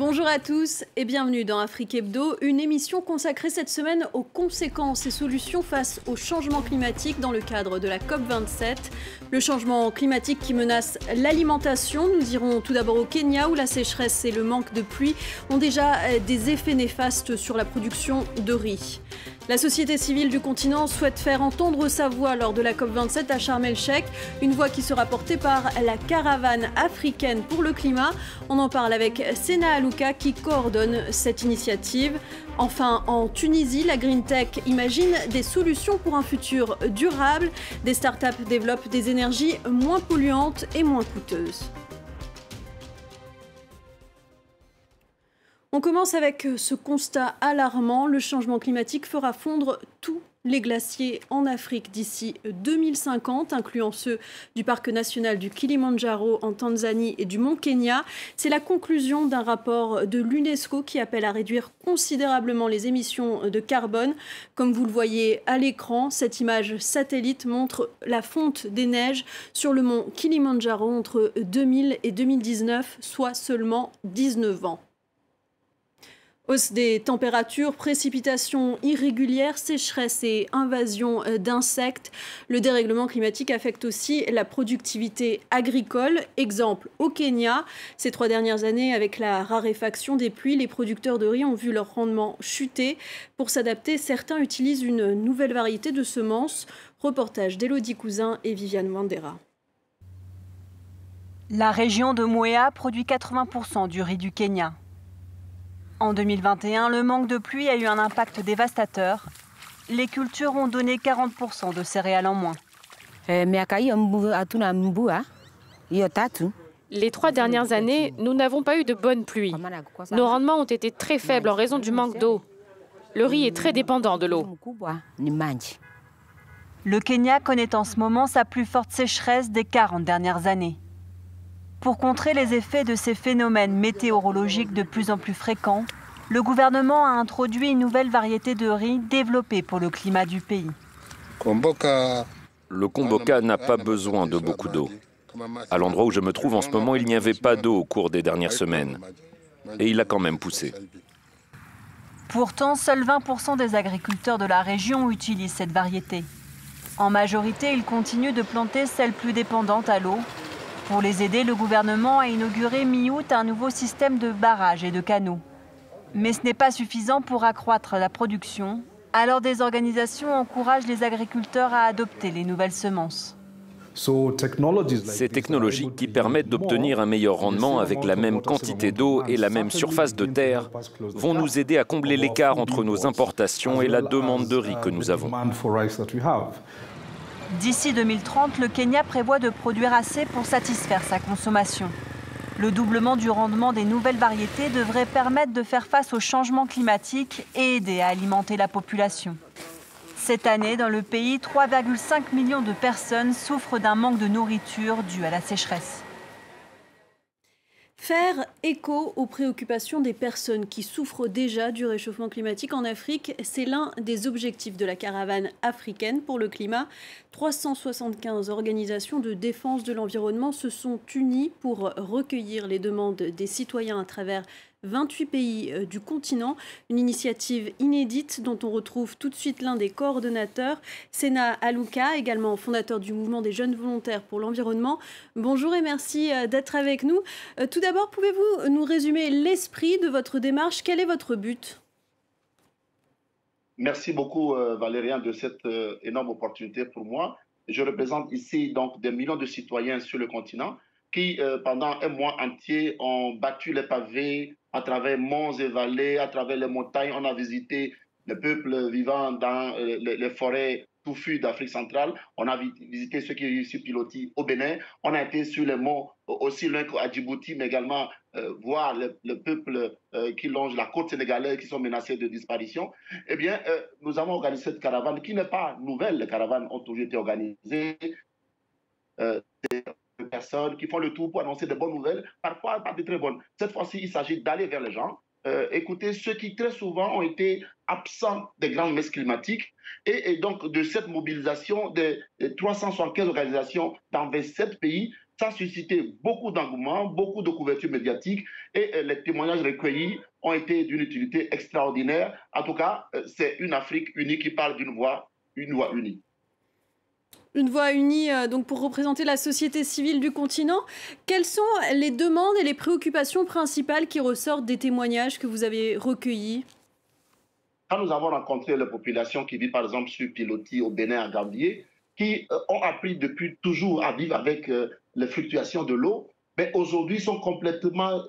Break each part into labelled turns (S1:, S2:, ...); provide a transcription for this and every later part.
S1: Bonjour à tous et bienvenue dans Afrique Hebdo, une émission consacrée cette semaine aux conséquences et solutions face au changement climatique dans le cadre de la COP27. Le changement climatique qui menace l'alimentation. Nous irons tout d'abord au Kenya où la sécheresse et le manque de pluie ont déjà des effets néfastes sur la production de riz. La société civile du continent souhaite faire entendre sa voix lors de la COP27 à Sharm el-Sheikh, une voix qui sera portée par la caravane africaine pour le climat. On en parle avec Sena Alouka qui coordonne cette initiative. Enfin, en Tunisie, la Green Tech imagine des solutions pour un futur durable. Des startups développent des énergies moins polluantes et moins coûteuses. On commence avec ce constat alarmant. Le changement climatique fera fondre tous les glaciers en Afrique d'ici 2050, incluant ceux du parc national du Kilimandjaro en Tanzanie et du mont Kenya. C'est la conclusion d'un rapport de l'UNESCO qui appelle à réduire considérablement les émissions de carbone. Comme vous le voyez à l'écran, cette image satellite montre la fonte des neiges sur le mont Kilimandjaro entre 2000 et 2019, soit seulement 19 ans. Hausse des températures, précipitations irrégulières, sécheresse et invasion euh, d'insectes. Le dérèglement climatique affecte aussi la productivité agricole. Exemple au Kenya. Ces trois dernières années, avec la raréfaction des pluies, les producteurs de riz ont vu leur rendement chuter. Pour s'adapter, certains utilisent une nouvelle variété de semences. Reportage d'Elodie Cousin et Viviane Mandera.
S2: La région de Mwea produit 80% du riz du Kenya. En 2021, le manque de pluie a eu un impact dévastateur. Les cultures ont donné 40% de céréales en moins.
S3: Les trois dernières années, nous n'avons pas eu de bonnes pluies. Nos rendements ont été très faibles en raison du manque d'eau. Le riz est très dépendant de l'eau.
S2: Le Kenya connaît en ce moment sa plus forte sécheresse des 40 dernières années. Pour contrer les effets de ces phénomènes météorologiques de plus en plus fréquents, le gouvernement a introduit une nouvelle variété de riz développée pour le climat du pays.
S4: Le Komboka n'a pas besoin de beaucoup d'eau. À l'endroit où je me trouve en ce moment, il n'y avait pas d'eau au cours des dernières semaines. Et il a quand même poussé.
S2: Pourtant, seuls 20% des agriculteurs de la région utilisent cette variété. En majorité, ils continuent de planter celles plus dépendantes à l'eau, pour les aider, le gouvernement a inauguré mi-août un nouveau système de barrages et de canaux. Mais ce n'est pas suffisant pour accroître la production, alors des organisations encouragent les agriculteurs à adopter les nouvelles semences.
S4: Ces technologies qui permettent d'obtenir un meilleur rendement avec la même quantité d'eau et la même surface de terre vont nous aider à combler l'écart entre nos importations et la demande de riz que nous avons.
S2: D'ici 2030, le Kenya prévoit de produire assez pour satisfaire sa consommation. Le doublement du rendement des nouvelles variétés devrait permettre de faire face au changement climatique et aider à alimenter la population. Cette année, dans le pays, 3,5 millions de personnes souffrent d'un manque de nourriture dû à la sécheresse.
S1: Faire écho aux préoccupations des personnes qui souffrent déjà du réchauffement climatique en Afrique, c'est l'un des objectifs de la caravane africaine pour le climat. 375 organisations de défense de l'environnement se sont unies pour recueillir les demandes des citoyens à travers 28 pays euh, du continent. Une initiative inédite dont on retrouve tout de suite l'un des coordonnateurs, Sena Alouka, également fondateur du mouvement des jeunes volontaires pour l'environnement. Bonjour et merci euh, d'être avec nous. Euh, tout d'abord, pouvez-vous nous résumer l'esprit de votre démarche? Quel est votre but?
S5: Merci beaucoup Valérien de cette énorme opportunité pour moi. Je représente ici donc des millions de citoyens sur le continent qui, pendant un mois entier, ont battu les pavés, à travers monts et vallées, à travers les montagnes. On a visité les peuples vivant dans euh, les, forêts touffues d'Afrique centrale. On a visité ceux qui réussissent Piloti au Bénin. On a été sur les monts aussi loin qu'à Djibouti, mais également euh, voir le, peuple euh, qui longe la côte sénégalaise qui sont menacés de disparition. Eh bien, nous avons organisé cette caravane qui n'est pas nouvelle. Les caravanes ont toujours été organisées personnes qui font le tour pour annoncer de bonnes nouvelles, parfois pas de très bonnes. Cette fois-ci, il s'agit d'aller vers les gens, euh, écouter ceux qui très souvent ont été absents des grandes messes climatiques et, donc de cette mobilisation de, 375 organisations dans 27 pays, Ça a suscité beaucoup d'engouement, beaucoup de couverture médiatique et euh, les témoignages recueillis ont été d'une utilité extraordinaire. En tout cas, euh, c'est une Afrique unie qui parle d'une voix, une voix unie.
S1: Une voix unie euh, donc pour représenter la société civile du continent. Quelles sont les demandes et les préoccupations principales qui ressortent des témoignages que vous avez recueillis?
S5: Quand nous avons rencontré les populations qui vivent par exemple sur Piloti au Bénin, à Gambier, qui euh, ont appris depuis toujours à vivre avec euh, les fluctuations de l'eau, mais aujourd'hui sont complètement,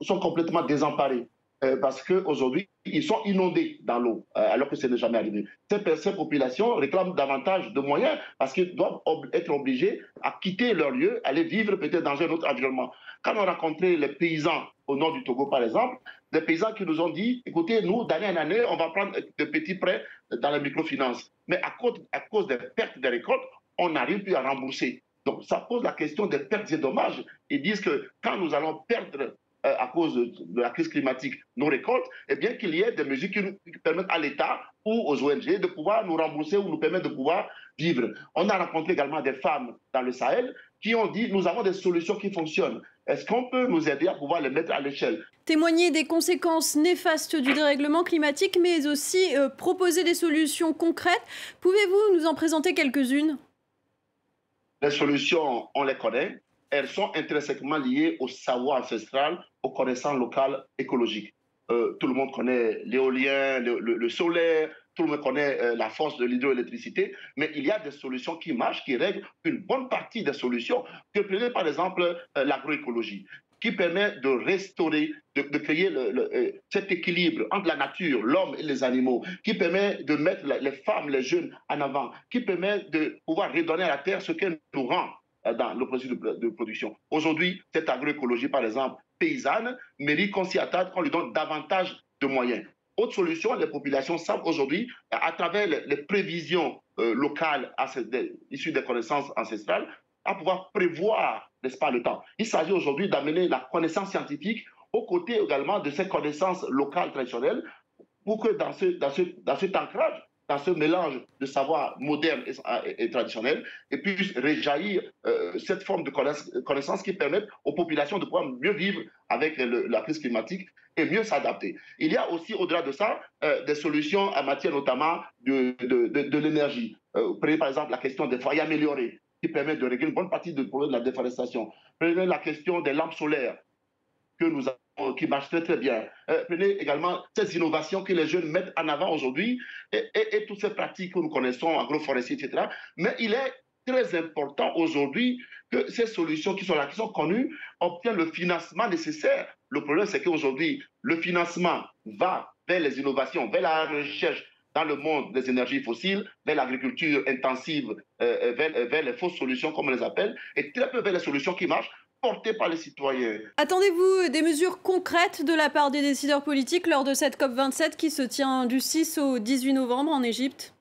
S5: sont complètement désemparés. Euh, parce qu'aujourd'hui, ils sont inondés dans l'eau, euh, alors que ce n'est jamais arrivé. Ces, populations réclament davantage de moyens parce qu'ils doivent être obligés à quitter leur lieu, aller vivre peut-être dans un autre environnement. Quand on a rencontré les paysans au nord du Togo, par exemple, des paysans qui nous ont dit, écoutez, nous, d'année en année, on va prendre de petits prêts dans la microfinance. Mais à cause, à cause des pertes des récoltes, on n'arrive plus à rembourser. Donc ça pose la question des pertes et dommages. Ils disent que quand nous allons perdre euh, à cause de, la crise climatique nos récoltes, eh bien qu'il y ait des mesures qui, permettent à l'État ou aux ONG de pouvoir nous rembourser ou nous permettre de pouvoir vivre. On a rencontré également des femmes dans le Sahel qui ont dit nous avons des solutions qui fonctionnent. Est-ce qu'on peut nous aider à pouvoir les mettre à l'échelle?
S1: Témoigner des conséquences néfastes du dérèglement climatique, mais aussi euh, proposer des solutions concrètes. Pouvez-vous nous en présenter quelques-unes?
S5: Les solutions, on les connaît elles sont intrinsèquement liées au savoir ancestral, aux connaissances locales écologiques. Euh, tout le monde connaît l'éolien, le, solaire, tout le monde connaît euh, la force de l'hydroélectricité, mais il y a des solutions qui marchent, qui règlent une bonne partie des solutions. Que prenez par exemple euh, l'agroécologie, qui permet de restaurer, de, créer cet équilibre entre la nature, l'homme et les animaux, qui permet de mettre les femmes, les jeunes en avant, qui permet de pouvoir redonner à la terre ce qu'elle nous rend dans le processus de, production. Aujourd'hui, cette agroécologie, par exemple, paysanne, mérite qu'on s'y attarde, qu'on lui donne davantage de moyens. Autre solution, les populations savent aujourd'hui, à travers les, prévisions euh, locales issues des connaissances ancestrales, à pouvoir prévoir, n'est-ce pas, le temps. Il s'agit aujourd'hui d'amener la connaissance scientifique aux côtés également de ces connaissances locales traditionnelles pour que dans, ce, dans, ce, dans cet ancrage, ce mélange de savoir moderne et, traditionnel, et puisse réjaillir euh, cette forme de connaissance qui permet aux populations de pouvoir mieux vivre avec la crise climatique et mieux s'adapter. Il y a aussi, au-delà de ça, euh, des solutions en matière notamment de, l'énergie. Euh, prenez par exemple la question des foyers améliorés, qui permet de régler une bonne partie du problème de la déforestation. Prenez la question des lampes solaires que nous avons qui marche très très bien. Euh, prenez également ces innovations que les jeunes mettent en avant aujourd'hui et, toutes ces pratiques que nous connaissons, agroforestier, etc. Mais il est très important aujourd'hui que ces solutions qui sont là, qui sont connues, obtiennent le financement nécessaire. Le problème, c'est qu'aujourd'hui, le financement va vers les innovations, vers la recherche dans le monde des énergies fossiles, vers l'agriculture intensive, euh, vers, les fausses solutions, comme on les appelle, et très peu vers les solutions qui marchent, portée par les citoyens.
S1: Attendez-vous des mesures concrètes de la part des décideurs politiques lors de cette COP27 qui se tient du 6 au 18 novembre en Égypte?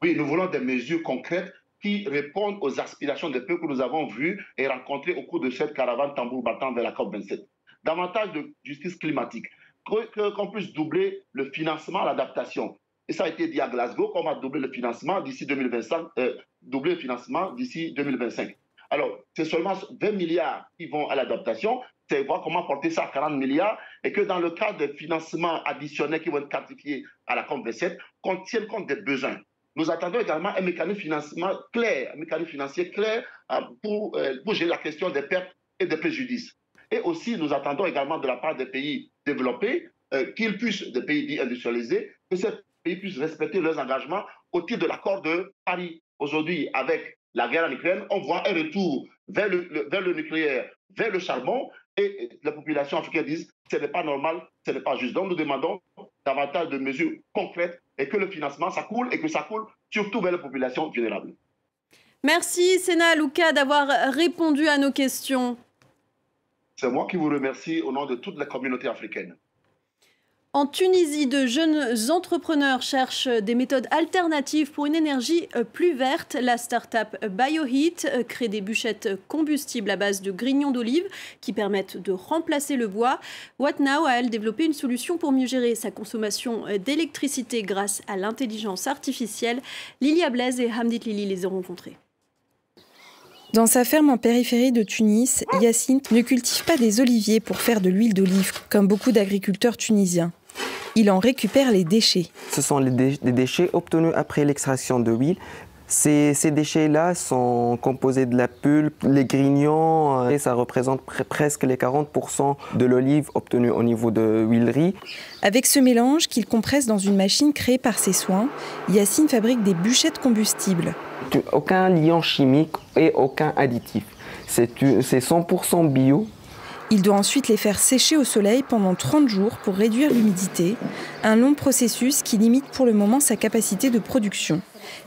S5: Oui, nous voulons des mesures concrètes qui répondent aux aspirations des peuples que nous avons vues et rencontrées au cours de cette caravane tambour battant vers la COP27. Davantage de justice climatique, qu'on puisse doubler le financement à l'adaptation. Et ça a été dit à Glasgow qu'on va doubler le financement d'ici 2025, euh, doubler le financement d'ici 2025. Alors, c'est seulement 20 milliards qui vont à l'adaptation. C'est voir comment porter ça à 40 milliards et que dans le cadre des financements additionnels qui vont être quantifiés à la COP27, qu'on tienne compte des besoins. Nous attendons également un mécanisme financement clair, un mécanisme financier clair euh, pour, euh, pour gérer la question des pertes et des préjudices. Et aussi, nous attendons également de la part des pays développés euh, qu'ils puissent, des pays dits industrialisés, que ces pays puissent respecter leurs engagements au titre de l'accord de Paris. Aujourd'hui, avec la guerre en Ukraine, on voit un retour vers le, vers le nucléaire, vers le charbon, et la population africaine disent ce n'est pas normal, ce n'est pas juste. Donc nous demandons davantage de mesures concrètes et que le financement, ça coule et que ça coule surtout vers la population vulnérable.
S1: Merci Sénat Luca d'avoir répondu à nos questions.
S5: C'est moi qui vous remercie au nom de toute la communauté africaine.
S1: En Tunisie, de jeunes entrepreneurs cherchent des méthodes alternatives pour une énergie euh, plus verte. La start-up BioHeat euh, crée des bûchettes combustibles à base de grignons d'olive qui permettent de remplacer le bois. What Now a, elle, développé une solution pour mieux gérer sa consommation euh, d'électricité grâce à l'intelligence artificielle. Lilia Blaise et Hamdit Lili les ont rencontrés.
S6: Dans sa ferme en périphérie de Tunis, Yacine ne cultive pas des oliviers pour faire de l'huile d'olive, comme beaucoup d'agriculteurs tunisiens. Il en récupère les déchets.
S7: Ce sont des déchets obtenus après l'extraction de l'huile ces, déchets-là sont composés de la pulpe, les grignons, euh, et ça représente presque les 40% de l'olive obtenue au niveau de huilerie.
S6: Avec ce mélange qu'il compresse dans une machine créée par ses soins, Yacine fabrique des bûchettes combustibles.
S7: Aucun liant chimique et aucun additif. C'est 100% bio
S6: il doit ensuite les faire sécher au soleil pendant 30 jours pour réduire l'humidité, un long processus qui limite pour le moment sa capacité de production.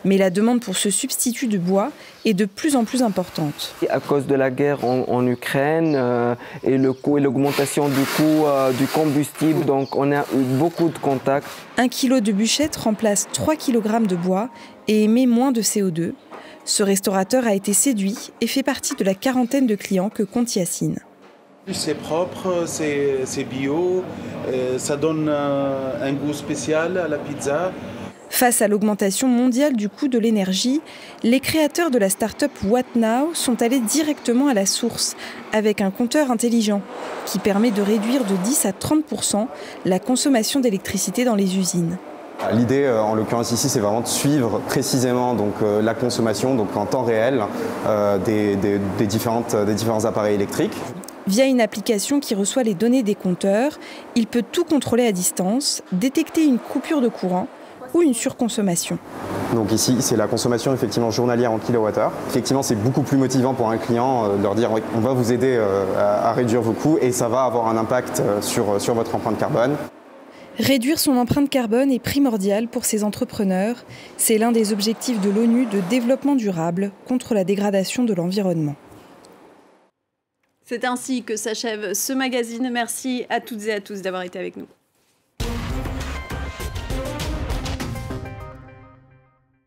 S6: Mais la demande pour ce substitut de bois est de plus en plus importante.
S7: À cause de la guerre en, Ukraine euh, et l'augmentation du coût euh, du combustible, donc on a eu beaucoup de contacts.
S6: Un kilo de bûchette remplace 3 kg de bois et émet moins de CO2. Ce restaurateur a été séduit et fait partie de la quarantaine de clients que compte Yacine.
S8: C'est propre, c'est bio, euh, ça donne euh, un goût spécial à la pizza.
S6: Face à l'augmentation mondiale du coût de l'énergie, les créateurs de la start-up What Now sont allés directement à la source avec un compteur intelligent qui permet de réduire de 10 à 30% la consommation d'électricité dans les usines.
S9: L'idée, euh, en l'occurrence ici, c'est vraiment de suivre précisément donc, la consommation donc en temps réel des, des, différentes, des différents appareils électriques.
S6: Via une application qui reçoit les données des compteurs, il peut tout contrôler à distance, détecter une coupure de courant ou une surconsommation.
S9: Donc ici, c'est la consommation effectivement journalière en kilowattheure. Effectivement, c'est beaucoup plus motivant pour un client euh, de leur dire on va vous aider euh, à réduire vos coûts et ça va avoir un impact euh, sur, sur votre empreinte carbone.
S6: Réduire son empreinte carbone est primordial pour ces entrepreneurs. C'est l'un des objectifs de l'ONU de développement durable contre la dégradation de l'environnement.
S1: C'est ainsi que s'achève ce magazine. Merci à toutes et à tous d'avoir été avec nous.